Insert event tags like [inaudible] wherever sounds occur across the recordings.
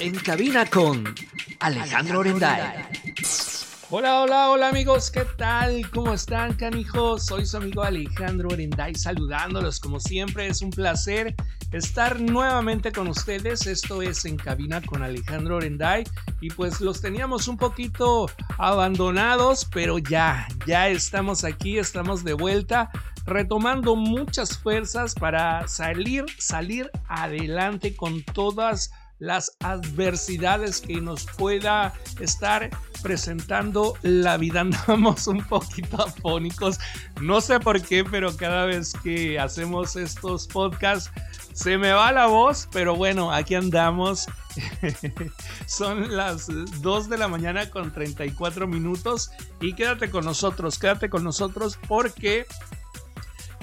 En cabina con Alejandro Orenday. Hola, hola, hola amigos, ¿qué tal? ¿Cómo están, canijos? Soy su amigo Alejandro Orenday saludándolos como siempre. Es un placer estar nuevamente con ustedes. Esto es En Cabina con Alejandro Orenday. Y pues los teníamos un poquito abandonados, pero ya, ya estamos aquí, estamos de vuelta retomando muchas fuerzas para salir, salir adelante con todas las adversidades que nos pueda estar presentando la vida. [laughs] Andamos un poquito afónicos, no sé por qué, pero cada vez que hacemos estos podcasts se me va la voz, pero bueno, aquí andamos. [laughs] Son las 2 de la mañana con 34 minutos y quédate con nosotros, quédate con nosotros porque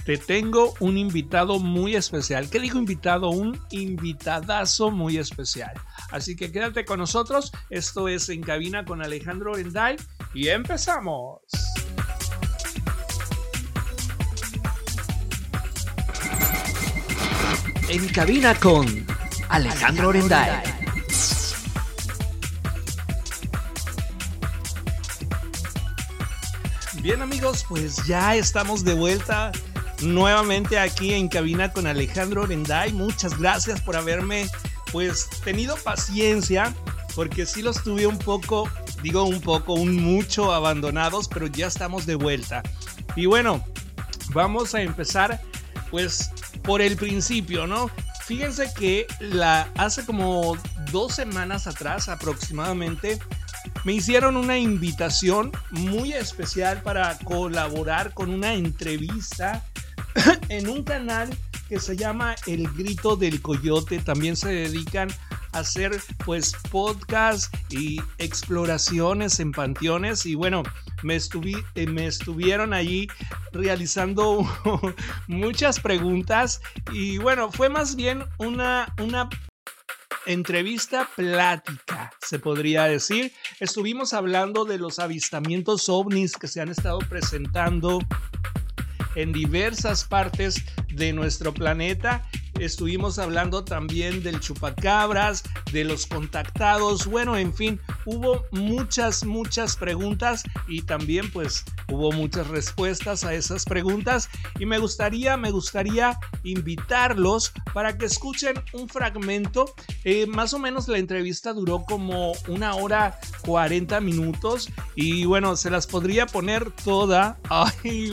te tengo un invitado muy especial. ¿Qué digo invitado? Un invitadazo muy especial. Así que quédate con nosotros. Esto es En Cabina con Alejandro Orenday y empezamos. En Cabina con Alejandro Orenday. Bien amigos, pues ya estamos de vuelta nuevamente aquí en cabina con Alejandro Orenday. Muchas gracias por haberme pues tenido paciencia porque sí los tuve un poco, digo un poco, un mucho abandonados, pero ya estamos de vuelta. Y bueno, vamos a empezar pues por el principio, ¿no? Fíjense que la hace como dos semanas atrás aproximadamente me hicieron una invitación muy especial para colaborar con una entrevista [laughs] en un canal que se llama El Grito del Coyote. También se dedican a hacer pues podcast y exploraciones en panteones y bueno, me, eh, me estuvieron allí realizando [laughs] muchas preguntas y bueno, fue más bien una, una entrevista plática, se podría decir. Estuvimos hablando de los avistamientos ovnis que se han estado presentando en diversas partes de nuestro planeta. Estuvimos hablando también del chupacabras, de los contactados, bueno, en fin, hubo muchas, muchas preguntas y también pues hubo muchas respuestas a esas preguntas y me gustaría, me gustaría invitarlos para que escuchen un fragmento. Eh, más o menos la entrevista duró como una hora 40 minutos y bueno, se las podría poner toda. [laughs] Ay,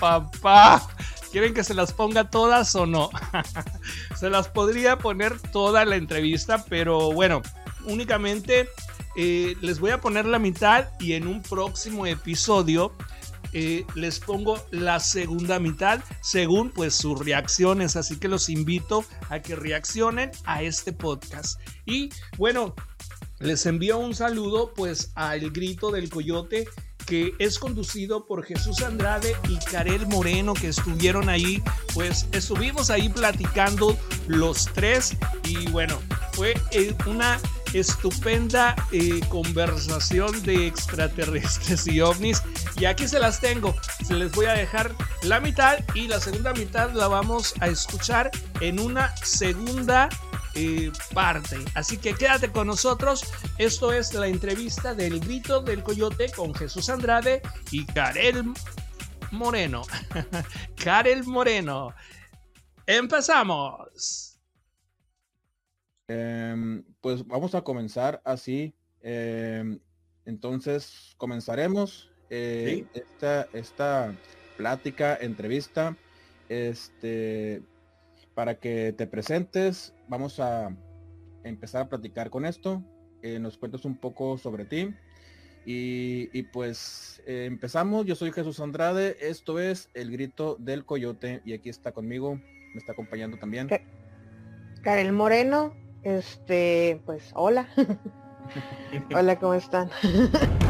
papá. ¿Quieren que se las ponga todas o no? [laughs] se las podría poner toda la entrevista, pero bueno, únicamente eh, les voy a poner la mitad y en un próximo episodio eh, les pongo la segunda mitad según pues sus reacciones. Así que los invito a que reaccionen a este podcast. Y bueno, les envío un saludo pues al grito del coyote que es conducido por Jesús Andrade y Karel Moreno que estuvieron ahí, pues estuvimos ahí platicando los tres y bueno, fue eh, una estupenda eh, conversación de extraterrestres y ovnis. Y aquí se las tengo, se les voy a dejar la mitad y la segunda mitad la vamos a escuchar en una segunda eh, parte. Así que quédate con nosotros. Esto es la entrevista del grito del coyote con Jesús Andrade y Karel Moreno. [laughs] Karel Moreno. Empezamos. Em, pues vamos a comenzar así. Em, entonces comenzaremos eh, esta, esta plática, entrevista. Este, para que te presentes, vamos a empezar a platicar con esto. Eh, nos cuentas un poco sobre ti. Y, pues eh, empezamos. Yo soy Jesús Andrade. Esto es El Grito del Coyote. Y aquí está conmigo. Me está acompañando también. Karel Moreno. Este, pues hola. [laughs] hola, ¿cómo están? [laughs]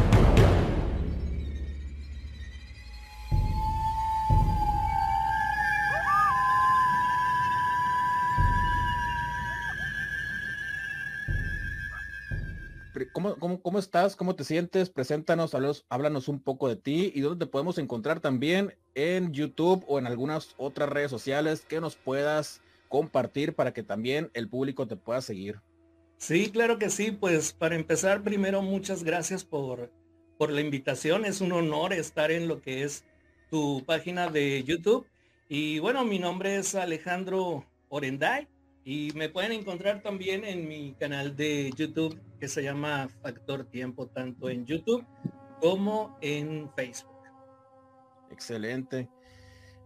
¿Cómo, estás? ¿Cómo te sientes? Preséntanos, háblanos, un poco de ti y dónde te podemos encontrar también en YouTube o en algunas otras redes sociales que nos puedas compartir para que también el público te pueda seguir. Sí, claro que sí. Pues para empezar, primero muchas gracias por, por la invitación. Es un honor estar en lo que es tu página de YouTube. Y bueno, mi nombre es Alejandro Orenday y me pueden encontrar también en mi canal de YouTube que se llama Factor Tiempo, tanto en YouTube como en Facebook. Excelente.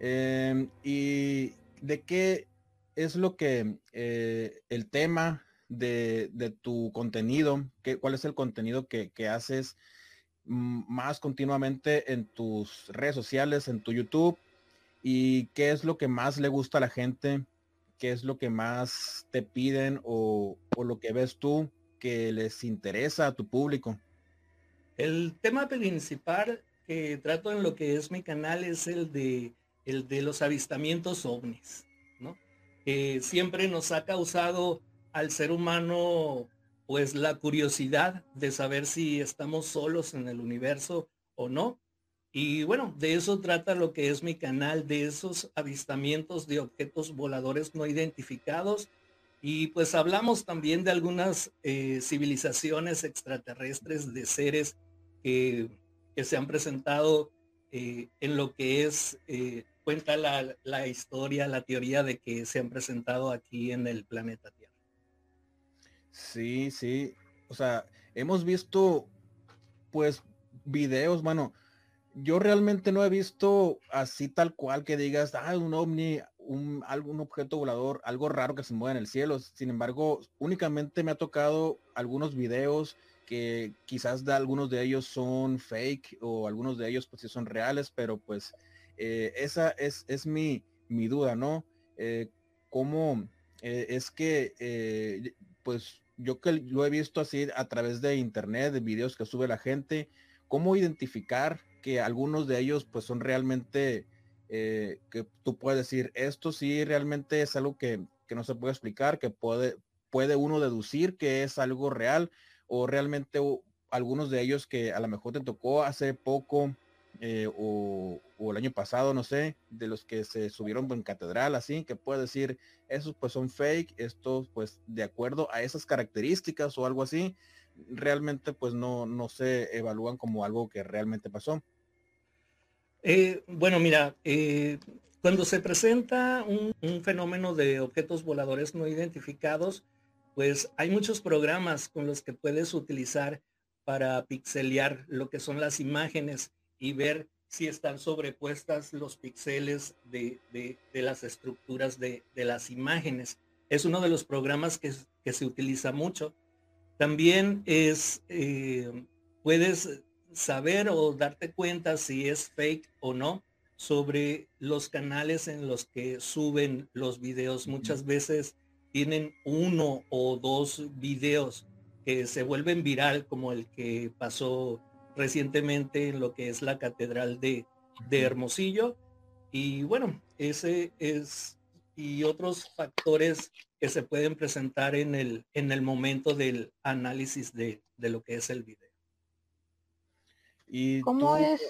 Em, ¿Y de qué es lo que eh, el tema de, tu contenido? ¿Qué, ¿Cuál es el contenido que, haces más continuamente en tus redes sociales, en tu YouTube? ¿Y qué es lo que más le gusta a la gente? ¿Qué es lo que más te piden o, o lo que ves tú que les interesa a tu público? El tema principal que trato en lo que es mi canal es el de, el de los avistamientos ovnis, ¿no? Que siempre nos ha causado al ser humano pues la curiosidad de saber si estamos solos en el universo o no. Y bueno, de eso trata lo que es mi canal, de esos avistamientos de objetos voladores no identificados. Y pues hablamos también de algunas eh, civilizaciones extraterrestres, de seres que se han presentado eh, en lo que es, eh, cuenta la, historia, la teoría de que se han presentado aquí en el planeta Tierra. Sí, sí. O sea, hemos visto pues videos, bueno, yo realmente no he visto así tal cual que digas, ah, un ovni, un, algún objeto volador, algo raro que se mueve en el cielo. Sin embargo, únicamente me ha tocado algunos videos que quizás de algunos de ellos son fake o algunos de ellos pues sí son reales, pero pues eh, esa es, es mi, mi, duda, ¿no? Eh, ¿Cómo eh, es que pues yo que lo he visto así a través de internet, de videos que sube la gente, cómo identificar que algunos de ellos pues son realmente que tú puedes decir, esto sí realmente es algo que, que no se puede explicar, que puede, puede uno deducir que es algo real o realmente algunos de ellos que a lo mejor te tocó hace poco eh, o, el año pasado, no sé, de los que se subieron en catedral, así, que puede decir, esos pues son fake, estos pues de acuerdo a esas características o algo así, realmente pues no, no se evalúan como algo que realmente pasó. Eh, bueno, mira, eh, cuando se presenta un, fenómeno de objetos voladores no identificados, pues hay muchos programas con los que puedes utilizar para pixelear lo que son las imágenes y ver si están sobrepuestas los píxeles de, las estructuras de, las imágenes. Es uno de los programas que, se utiliza mucho. También es, eh, puedes saber o darte cuenta si es fake o no sobre los canales en los que suben los videos. Muchas veces tienen uno o dos videos que se vuelven viral, como el que pasó recientemente en lo que es la Catedral de, Hermosillo. Y bueno, ese es, y otros factores que se pueden presentar en el, en el momento del análisis de, lo que es el video. ¿Y ¿Cómo es?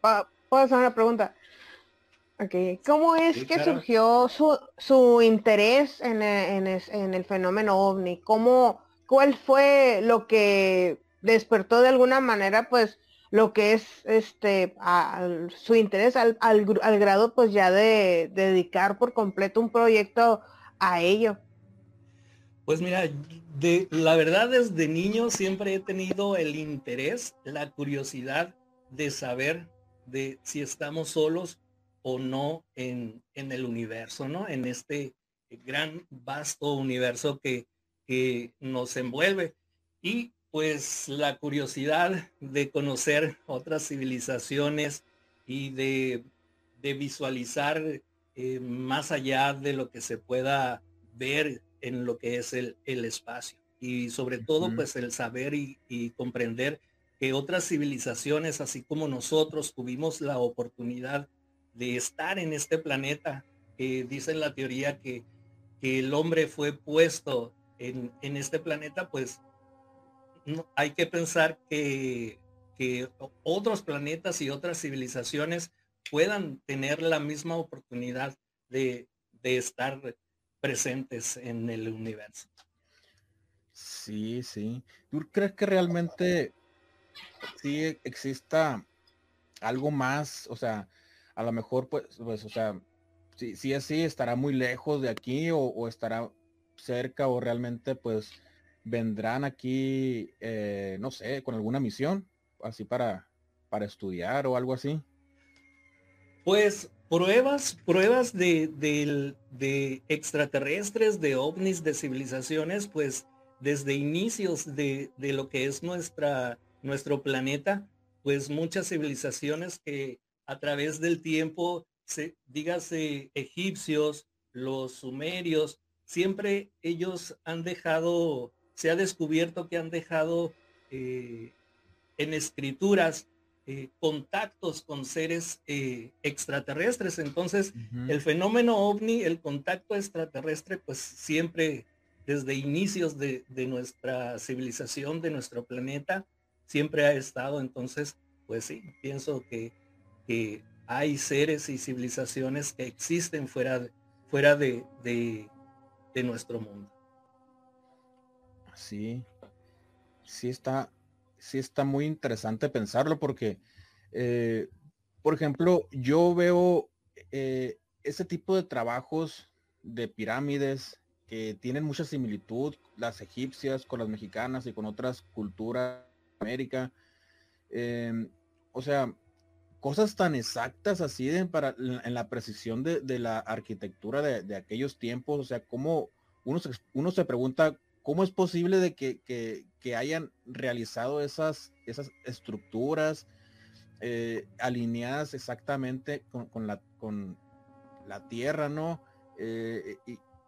Puedo hacer una pregunta. ¿Cómo es que surgió su, interés en, el fenómeno ovni? ¿Cómo, ¿Cuál fue lo que despertó de alguna manera, pues, lo que es este su interés al, grado, pues, ya de, dedicar por completo un proyecto a ello? Pues mira, de, la verdad desde niño siempre he tenido el interés, la curiosidad de saber de si estamos solos o no en, el universo, ¿no? En este gran, vasto universo que, que nos envuelve. Y pues la curiosidad de conocer otras civilizaciones y de, visualizar eh, más allá de lo que se pueda ver en lo que es el, espacio. Y sobre todo, pues el saber y, y, comprender que otras civilizaciones, así como nosotros, tuvimos la oportunidad de estar en este planeta. que dice la teoría que, el hombre fue puesto en, este planeta, pues no, hay que pensar que, que otros planetas y otras civilizaciones puedan tener la misma oportunidad de, de estar presentes en el universo. Sí, sí. ¿Tú crees que realmente sí exista algo más? O sea, a lo mejor, pues, pues o sea, si, si así, estará muy lejos de aquí o, estará cerca o realmente, pues, vendrán aquí, eh, no sé, con alguna misión, así para, para estudiar o algo así. Pues pruebas, pruebas de, de, extraterrestres, de ovnis, de civilizaciones, pues desde inicios de, lo que es nuestra, nuestro planeta, pues muchas civilizaciones que a través del tiempo, se, dígase egipcios, los sumerios, siempre ellos han dejado, se ha descubierto que han dejado eh, en escrituras eh, contactos con seres eh, extraterrestres. Entonces, el fenómeno ovni, el contacto extraterrestre, pues siempre desde inicios de, nuestra civilización, de nuestro planeta, siempre ha estado. Entonces, pues sí, pienso que, que hay seres y civilizaciones que existen fuera, fuera de, de, de nuestro mundo. Sí, sí está, sí está muy interesante pensarlo porque, eh, por ejemplo, yo veo eh, ese tipo de trabajos de pirámides que tienen mucha similitud, las egipcias con las mexicanas y con otras culturas de América. Em, o sea, cosas tan exactas así de, para, en la precisión de, la arquitectura de, aquellos tiempos, o sea, cómo uno uno se pregunta ¿cómo es posible de que, hayan realizado esas, esas estructuras eh, alineadas exactamente con, la, con la tierra, ¿no? Eh,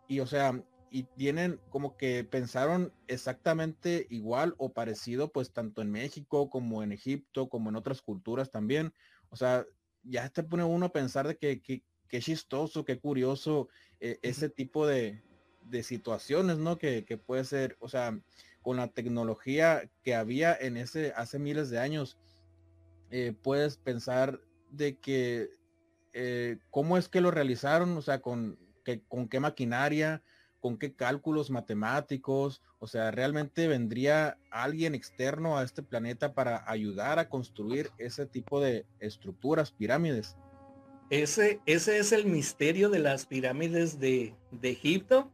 y, o sea, y tienen como que pensaron exactamente igual o parecido, pues tanto en México como en Egipto, como en otras culturas también. O sea, ya te pone uno a pensar de que, que, chistoso, qué curioso eh, ese tipo de, de situaciones, ¿no? Que, puede ser, o sea, con la tecnología que había en ese hace miles de años, eh, puedes pensar de que eh, cómo es que lo realizaron, o sea, con, que, con qué maquinaria, con qué cálculos matemáticos, o sea, realmente vendría alguien externo a este planeta para ayudar a construir ese tipo de estructuras, pirámides. Ese, ese es el misterio de las pirámides de, de Egipto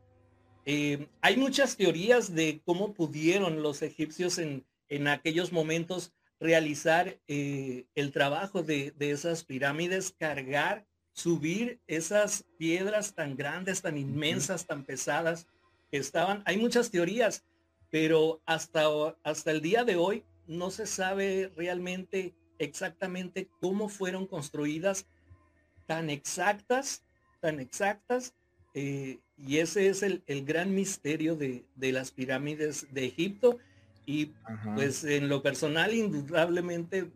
eh, hay muchas teorías de cómo pudieron los egipcios en, en aquellos momentos realizar eh, el trabajo de, esas pirámides, cargar, subir esas piedras tan grandes, tan inmensas, tan pesadas que estaban. Hay muchas teorías, pero hasta, hasta el día de hoy no se sabe realmente exactamente cómo fueron construidas tan exactas, tan exactas eh, y ese es el, gran misterio de, las pirámides de Egipto. Y pues en lo personal, indudablemente,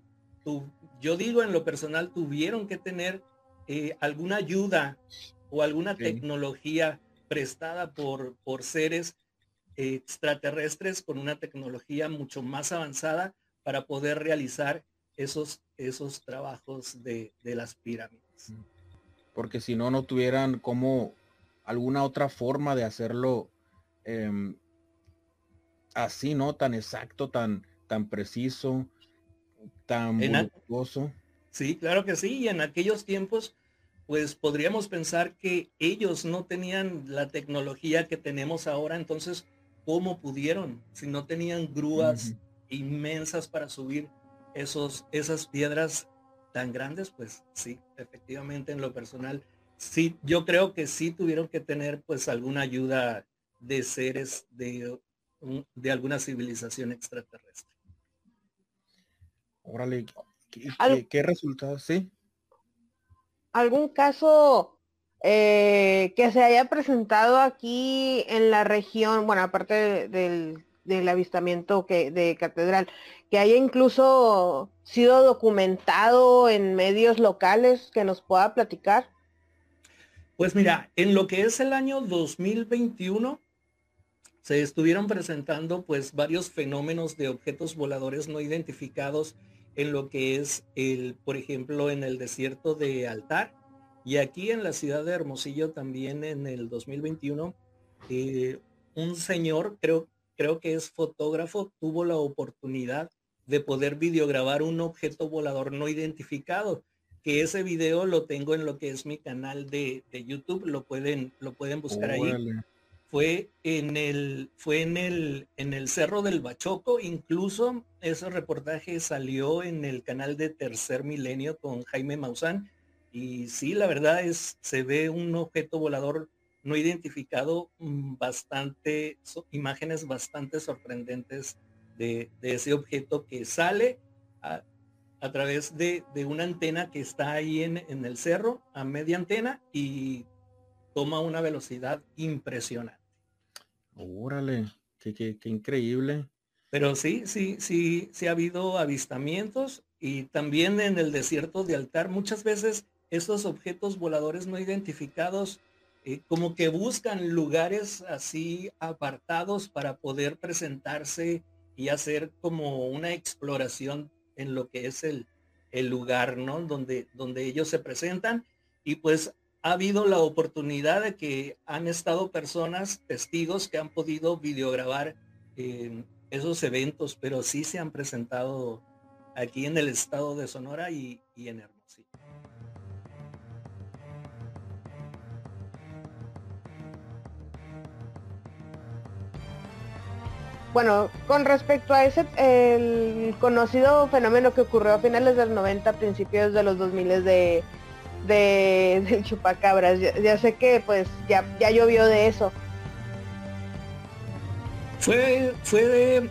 yo digo en lo personal, tuvieron que tener eh, alguna ayuda o alguna tecnología prestada por, por seres extraterrestres con una tecnología mucho más avanzada para poder realizar esos, esos trabajos de, de las pirámides. Porque si no, no tuvieran cómo alguna otra forma de hacerlo em, así, ¿no? Tan exacto, tan, tan preciso, tan voluptuoso. Sí, claro que sí. Y en aquellos tiempos, pues podríamos pensar que ellos no tenían la tecnología que tenemos ahora. Entonces, ¿cómo pudieron? Si no tenían grúas inmensas para subir esos, esas piedras tan grandes, pues sí, efectivamente en lo personal sí, yo creo que sí tuvieron que tener pues alguna ayuda de seres de, de alguna civilización extraterrestre. Órale, ¿qué, resultados? Sí. ¿Algún caso eh, que se haya presentado aquí en la región, bueno, aparte del, del avistamiento que, de catedral, que haya incluso sido documentado en medios locales que nos pueda platicar? Pues mira, en lo que es el año 2021, se estuvieron presentando pues varios fenómenos de objetos voladores no identificados en lo que es el, por ejemplo, en el desierto de Altar, Y aquí en la ciudad de Hermosillo también en el 2021, eh, un señor, creo, creo que es fotógrafo, tuvo la oportunidad de poder videograbar un objeto volador no identificado, que ese video lo tengo en lo que es mi canal de, YouTube, lo pueden, lo pueden buscar ahí. Fue en el, fue en el, en el Cerro del Bachoco, incluso ese reportaje salió en el canal de Tercer Milenio con Jaime Maussan. Y sí, la verdad es, se ve un objeto volador no identificado, mm, bastante, imágenes bastante sorprendentes de, ese objeto que sale a, través de, una antena que está ahí en, el cerro, a media antena, y toma una velocidad impresionante. Órale, qué, increíble. Pero sí, sí, sí, sí ha habido avistamientos y también en el desierto de Altar muchas veces estos objetos voladores no identificados eh, como que buscan lugares así apartados para poder presentarse y hacer como una exploración en lo que es el, el lugar, ¿no? Donde, donde ellos se presentan. Y pues ha habido la oportunidad de que han estado personas, testigos, que han podido videograbar eh, esos eventos, pero sí se han presentado aquí en el estado de Sonora y, y en Hermosillo. Bueno, con respecto a ese, el conocido fenómeno que ocurrió a finales del 90, principios de los 2000 de, de [laughs] del chupacabras, ya, sé que pues ya, ya llovió de eso. Fue, fue de,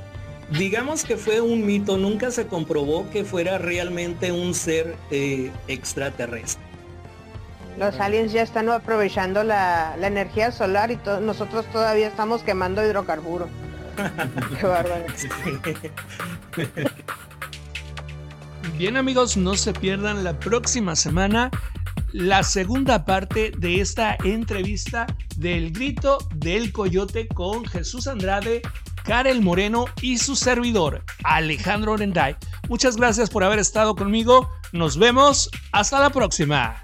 digamos que fue un mito, nunca se comprobó que fuera realmente un ser eh, extraterrestre. Los aliens ya están aprovechando la, la energía solar y nosotros todavía estamos quemando hidrocarburos. [laughs] Qué. Bien amigos, no se pierdan la próxima semana la segunda parte de esta entrevista del grito del coyote con Jesús Andrade, Karel Moreno y su servidor, Alejandro Orenday. Muchas gracias por haber estado conmigo. Nos vemos. Hasta la próxima.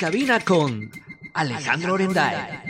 Cabina con Alejandro Orenday.